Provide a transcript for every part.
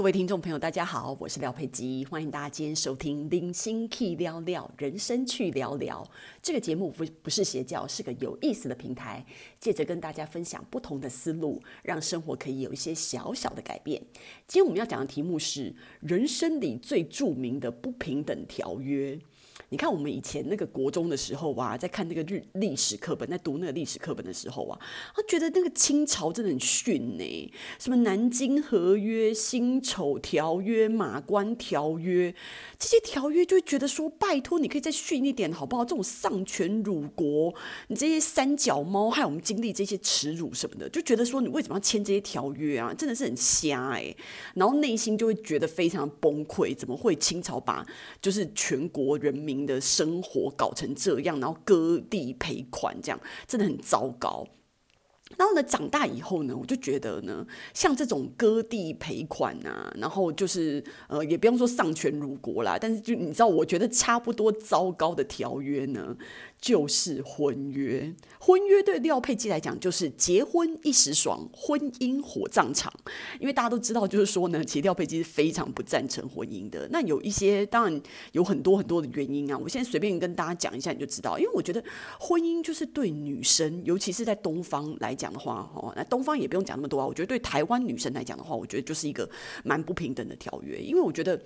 各位听众朋友，大家好，我是廖佩吉，欢迎大家今天收听《零星 key 聊聊人生去聊聊》这个节目不不是邪教，是个有意思的平台，借着跟大家分享不同的思路，让生活可以有一些小小的改变。今天我们要讲的题目是人生里最著名的不平等条约。你看，我们以前那个国中的时候啊，在看那个日历史课本，在读那个历史课本的时候啊，他觉得那个清朝真的很逊呢。什么南京合约、辛丑条约、马关条约，这些条约就会觉得说，拜托，你可以再逊一点好不好？这种丧权辱国，你这些三脚猫害我们经历这些耻辱什么的，就觉得说，你为什么要签这些条约啊？真的是很瞎哎。然后内心就会觉得非常崩溃，怎么会清朝把就是全国人民的生活搞成这样，然后割地赔款，这样真的很糟糕。然后呢，长大以后呢，我就觉得呢，像这种割地赔款啊，然后就是呃，也不用说丧权辱国啦，但是就你知道，我觉得差不多糟糕的条约呢。就是婚约，婚约对廖佩基来讲就是结婚一时爽，婚姻火葬场。因为大家都知道，就是说呢，其实廖佩基是非常不赞成婚姻的。那有一些当然有很多很多的原因啊，我现在随便跟大家讲一下，你就知道。因为我觉得婚姻就是对女生，尤其是在东方来讲的话，哦，那东方也不用讲那么多啊。我觉得对台湾女生来讲的话，我觉得就是一个蛮不平等的条约，因为我觉得。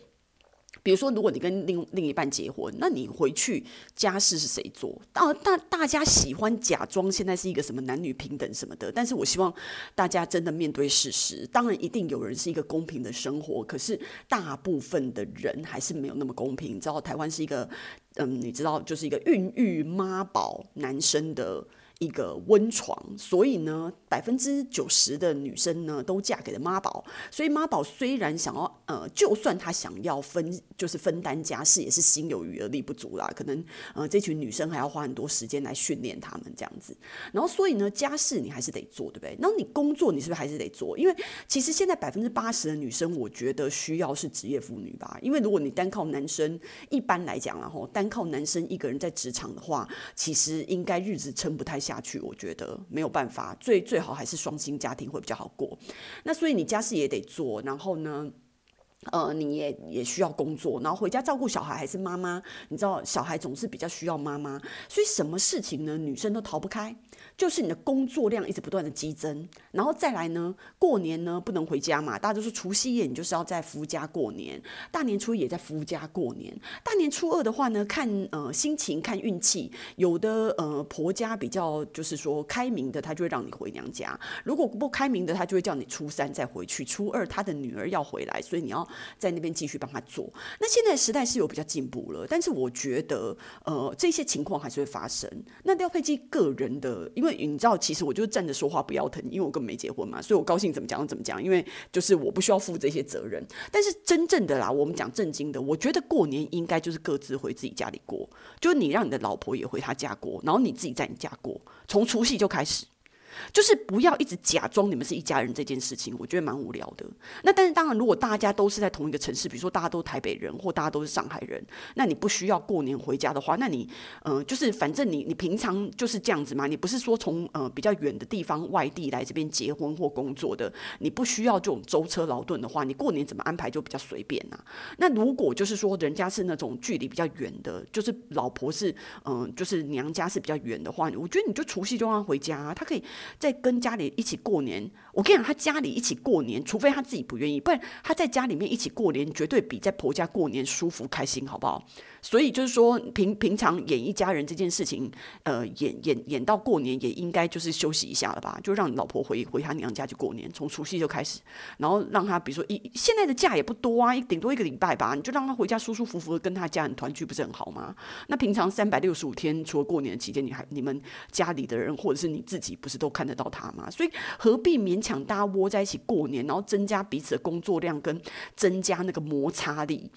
比如说，如果你跟另另一半结婚，那你回去家事是谁做？大大大家喜欢假装现在是一个什么男女平等什么的，但是我希望大家真的面对事实。当然，一定有人是一个公平的生活，可是大部分的人还是没有那么公平。你知道，台湾是一个，嗯，你知道，就是一个孕育妈宝男生的。一个温床，所以呢，百分之九十的女生呢都嫁给了妈宝。所以妈宝虽然想要，呃，就算他想要分，就是分担家事，也是心有余而力不足啦。可能，呃，这群女生还要花很多时间来训练他们这样子。然后，所以呢，家事你还是得做，对不对？那你工作，你是不是还是得做？因为其实现在百分之八十的女生，我觉得需要是职业妇女吧。因为如果你单靠男生，一般来讲，然后单靠男生一个人在职场的话，其实应该日子撑不太下下去，我觉得没有办法，最最好还是双薪家庭会比较好过。那所以你家事也得做，然后呢，呃，你也也需要工作，然后回家照顾小孩还是妈妈，你知道小孩总是比较需要妈妈，所以什么事情呢，女生都逃不开。就是你的工作量一直不断的激增，然后再来呢，过年呢不能回家嘛，大家都说除夕夜你就是要在夫家过年，大年初一也在夫家过年，大年初二的话呢，看呃心情看运气，有的呃婆家比较就是说开明的，他就会让你回娘家；如果不开明的，他就会叫你初三再回去，初二他的女儿要回来，所以你要在那边继续帮他做。那现在时代是有比较进步了，但是我觉得呃这些情况还是会发生。那廖佩基个人的。因为你知道，其实我就是站着说话不腰疼，因为我根本没结婚嘛，所以我高兴怎么讲就怎么讲，因为就是我不需要负这些责任。但是真正的啦，我们讲正经的，我觉得过年应该就是各自回自己家里过，就是你让你的老婆也回她家过，然后你自己在你家过，从除夕就开始。就是不要一直假装你们是一家人这件事情，我觉得蛮无聊的。那但是当然，如果大家都是在同一个城市，比如说大家都是台北人或大家都是上海人，那你不需要过年回家的话，那你呃就是反正你你平常就是这样子嘛。你不是说从呃比较远的地方外地来这边结婚或工作的，你不需要这种舟车劳顿的话，你过年怎么安排就比较随便呐、啊。那如果就是说人家是那种距离比较远的，就是老婆是嗯、就是娘家是比较远的话，我觉得你就除夕就让他回家、啊，他可以。在跟家里一起过年，我跟你讲，他家里一起过年，除非他自己不愿意，不然他在家里面一起过年，绝对比在婆家过年舒服开心，好不好？所以就是说，平平常演一家人这件事情，呃，演演演到过年也应该就是休息一下了吧？就让你老婆回回她娘家去过年，从除夕就开始，然后让她比如说一现在的假也不多啊，顶多一个礼拜吧，你就让她回家舒舒服服的跟她家人团聚，不是很好吗？那平常三百六十五天，除了过年期间，你还你们家里的人或者是你自己，不是都看得到她吗？所以何必勉强大家窝在一起过年，然后增加彼此的工作量跟增加那个摩擦力？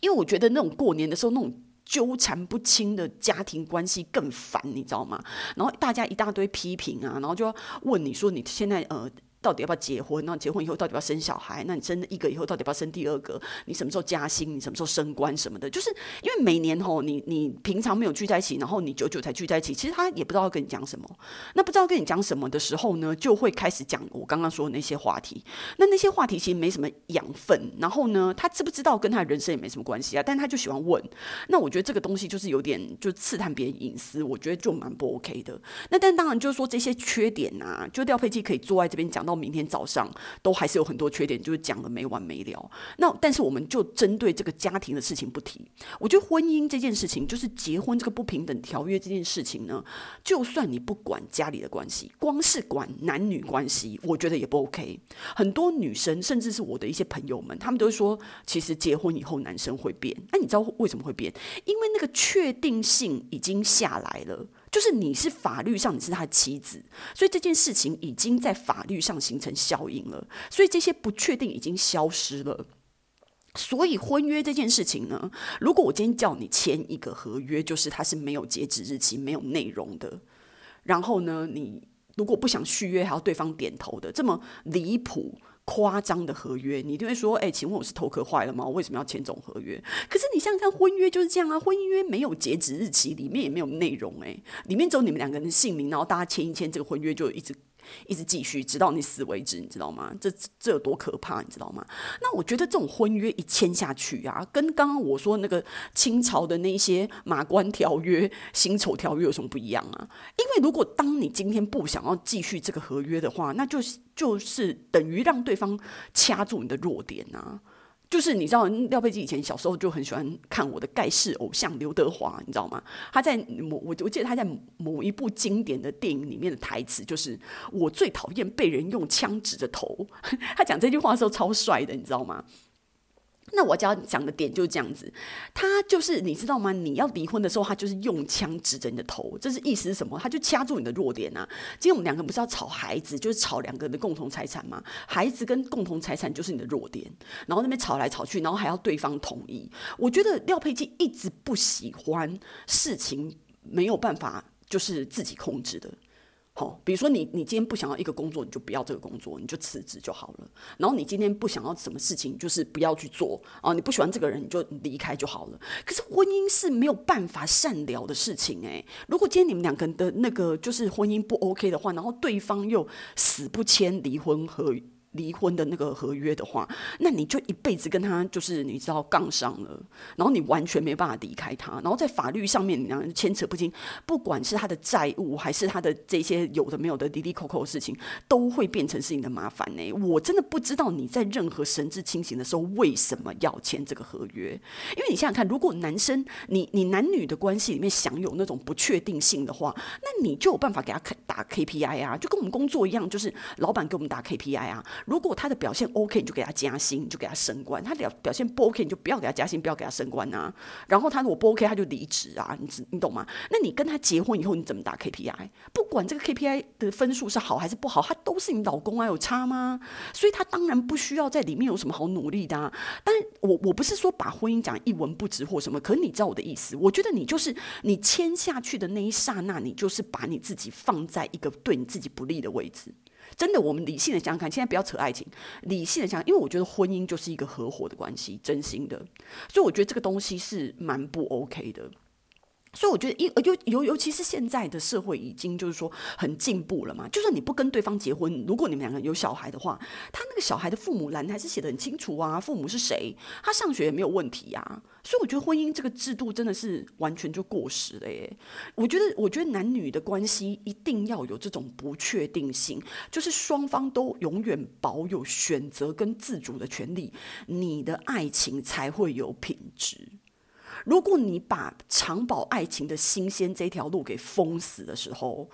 因为我觉得那种过年的时候那种纠缠不清的家庭关系更烦，你知道吗？然后大家一大堆批评啊，然后就要问你说你现在呃到底要不要结婚？那结婚以后到底要不要生小孩？那你生一个以后到底要不要生第二个？你什么时候加薪？你什么时候升官什么的？就是因为每年吼，你你平常没有聚在一起，然后你久久才聚在一起，其实他也不知道要跟你讲什么。那不知道跟你讲什么的时候呢，就会开始讲我刚刚说的那些话题。那那些话题其实没什么养分。然后呢，他知不知道跟他人生也没什么关系啊？但他就喜欢问。那我觉得这个东西就是有点就刺探别人隐私，我觉得就蛮不 OK 的。那但当然就是说这些缺点啊，就廖佩基可以坐在这边讲。到明天早上都还是有很多缺点，就是讲的没完没了。那但是我们就针对这个家庭的事情不提。我觉得婚姻这件事情，就是结婚这个不平等条约这件事情呢，就算你不管家里的关系，光是管男女关系，我觉得也不 OK。很多女生，甚至是我的一些朋友们，他们都会说，其实结婚以后男生会变。那你知道为什么会变？因为那个确定性已经下来了。就是你是法律上你是他的妻子，所以这件事情已经在法律上形成效应了，所以这些不确定已经消失了。所以婚约这件事情呢，如果我今天叫你签一个合约，就是它是没有截止日期、没有内容的，然后呢，你如果不想续约还要对方点头的，这么离谱。夸张的合约，你就会说：“哎、请问我是头壳坏了吗？我为什么要签这种合约？”可是你想想看，婚约就是这样啊，婚约没有截止日期，里面也没有内容、欸，哎，里面只有你们两个人的姓名，然后大家签一签，这个婚约就一直。一直继续，直到你死为止，你知道吗？这这有多可怕，你知道吗？那我觉得这种婚约一签下去啊，跟刚刚我说那个清朝的那些马关条约、辛丑条约有什么不一样啊？因为如果当你今天不想要继续这个合约的话，那就是就是等于让对方掐住你的弱点啊。就是你知道廖佩基以前小时候就很喜欢看我的盖世偶像刘德华，你知道吗？他在某我我记得他在某一部经典的电影里面的台词就是“我最讨厌被人用枪指着头”，他讲这句话的时候超帅的，你知道吗？那我教你讲的点就是这样子，他就是你知道吗？你要离婚的时候，他就是用枪指着你的头，这是意思是什么？他就掐住你的弱点啊！今天我们两个不是要吵孩子，就是吵两个人的共同财产吗？孩子跟共同财产就是你的弱点，然后那边吵来吵去，然后还要对方同意。我觉得廖佩基一直不喜欢事情没有办法就是自己控制的。好，比如说你，你今天不想要一个工作，你就不要这个工作，你就辞职就好了。然后你今天不想要什么事情，就是不要去做啊。你不喜欢这个人，你就离开就好了。可是婚姻是没有办法善了的事情诶，如果今天你们两个人的那个就是婚姻不 OK 的话，然后对方又死不签离婚合。离婚的那个合约的话，那你就一辈子跟他就是你知道杠上了，然后你完全没办法离开他，然后在法律上面你两人牵扯不清，不管是他的债务还是他的这些有的没有的滴滴扣扣的事情，都会变成是你的麻烦呢。我真的不知道你在任何神志清醒的时候为什么要签这个合约，因为你想想看，如果男生你你男女的关系里面享有那种不确定性的话，那你就有办法给他打 KPI 啊，就跟我们工作一样，就是老板给我们打 KPI 啊。如果他的表现 OK，你就给他加薪，你就给他升官；他表表现不 OK，你就不要给他加薪，不要给他升官啊。然后他如果不 OK，他就离职啊。你你懂吗？那你跟他结婚以后，你怎么打 KPI？不管这个 KPI 的分数是好还是不好，他都是你老公啊，有差吗？所以他当然不需要在里面有什么好努力的啊。但我我不是说把婚姻讲一文不值或什么，可是你知道我的意思。我觉得你就是你签下去的那一刹那，你就是把你自己放在一个对你自己不利的位置。真的，我们理性的想想看，现在不要扯爱情，理性的想，因为我觉得婚姻就是一个合伙的关系，真心的，所以我觉得这个东西是蛮不 OK 的。所以我觉得，尤尤尤尤其是现在的社会已经就是说很进步了嘛。就算你不跟对方结婚，如果你们两个有小孩的话，他那个小孩的父母栏还是写得很清楚啊，父母是谁，他上学也没有问题啊。所以我觉得婚姻这个制度真的是完全就过时了耶。我觉得，我觉得男女的关系一定要有这种不确定性，就是双方都永远保有选择跟自主的权利，你的爱情才会有品质。如果你把长保爱情的新鲜这条路给封死的时候，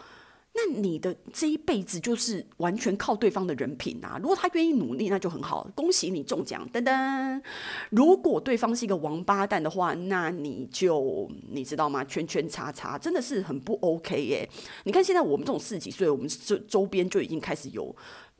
那你的这一辈子就是完全靠对方的人品啊！如果他愿意努力，那就很好，恭喜你中奖，噔噔。如果对方是一个王八蛋的话，那你就你知道吗？圈圈叉叉，真的是很不 OK 耶！你看现在我们这种四十几岁，我们这周边就已经开始有。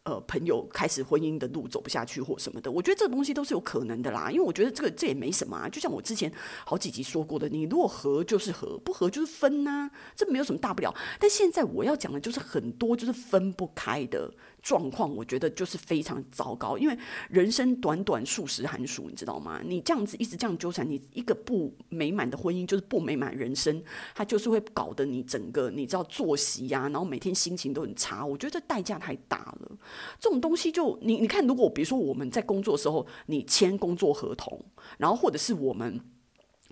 呃，朋友开始婚姻的路走不下去或什么的，我觉得这个东西都是有可能的啦。因为我觉得这个这也没什么啊，就像我之前好几集说过的，你如果合就是合，不合就是分呐，这没有什么大不了。但现在我要讲的就是很多就是分不开的。状况，我觉得就是非常糟糕。因为人生短短数十寒暑，你知道吗？你这样子一直这样纠缠，你一个不美满的婚姻就是不美满人生，它就是会搞得你整个你知道作息呀、然后每天心情都很差。我觉得这代价太大了。这种东西就你你看，如果比如说我们在工作的时候，你签工作合同，然后或者是我们。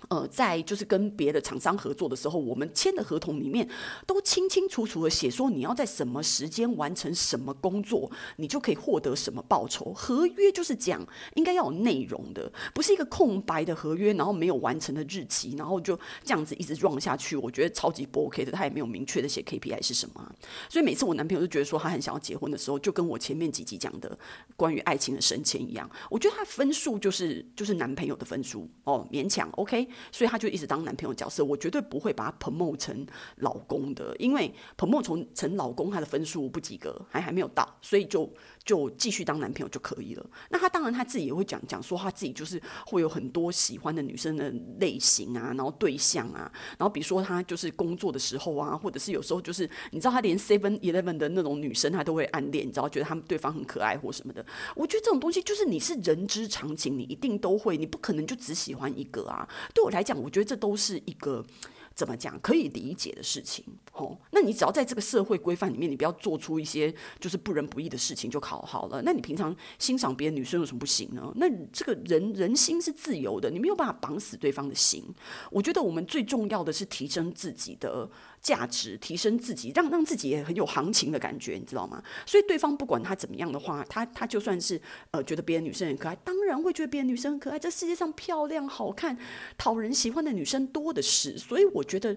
呃，在就是跟别的厂商合作的时候，我们签的合同里面都清清楚楚的写说，你要在什么时间完成什么工作，你就可以获得什么报酬。合约就是讲应该要有内容的，不是一个空白的合约，然后没有完成的日期，然后就这样子一直 run 下去。我觉得超级不 OK 的，他也没有明确的写 KPI 是什么。所以每次我男朋友就觉得说他很想要结婚的时候，就跟我前面几集讲的关于爱情的升迁一样，我觉得他分数就是就是男朋友的分数哦，勉强 OK。所以他就一直当男朋友角色，我绝对不会把他 promote 成老公的，因为 promote 成成老公，他的分数不及格，还还没有到，所以就就继续当男朋友就可以了。那他当然他自己也会讲讲说，他自己就是会有很多喜欢的女生的类型啊，然后对象啊，然后比如说他就是工作的时候啊，或者是有时候就是你知道他连 Seven Eleven 的那种女生他都会暗恋，你知道觉得他们对方很可爱或什么的。我觉得这种东西就是你是人之常情，你一定都会，你不可能就只喜欢一个啊。对我来讲，我觉得这都是一个。怎么讲可以理解的事情，吼？那你只要在这个社会规范里面，你不要做出一些就是不仁不义的事情就考好了。那你平常欣赏别的女生有什么不行呢？那这个人人心是自由的，你没有办法绑死对方的心。我觉得我们最重要的是提升自己的。价值提升自己，让让自己也很有行情的感觉，你知道吗？所以对方不管他怎么样的话，他他就算是呃觉得别的女生很可爱，当然会觉得别的女生很可爱。这世界上漂亮、好看、讨人喜欢的女生多的是，所以我觉得。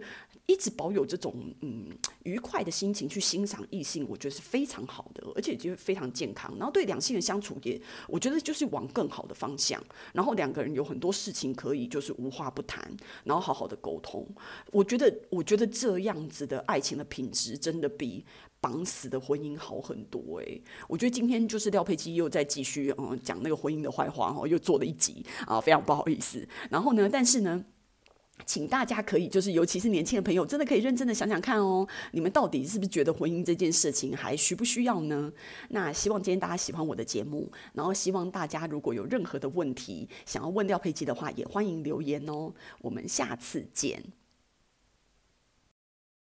一直保有这种嗯愉快的心情去欣赏异性，我觉得是非常好的，而且就非常健康。然后对两性的相处也，我觉得就是往更好的方向。然后两个人有很多事情可以就是无话不谈，然后好好的沟通。我觉得，我觉得这样样子的爱情的品质真的比绑死的婚姻好很多诶，我觉得今天就是廖佩基又在继续嗯讲那个婚姻的坏话哦，又做了一集啊，非常不好意思。然后呢，但是呢。请大家可以，就是尤其是年轻的朋友，真的可以认真的想想看哦，你们到底是不是觉得婚姻这件事情还需不需要呢？那希望今天大家喜欢我的节目，然后希望大家如果有任何的问题想要问廖佩基的话，也欢迎留言哦。我们下次见。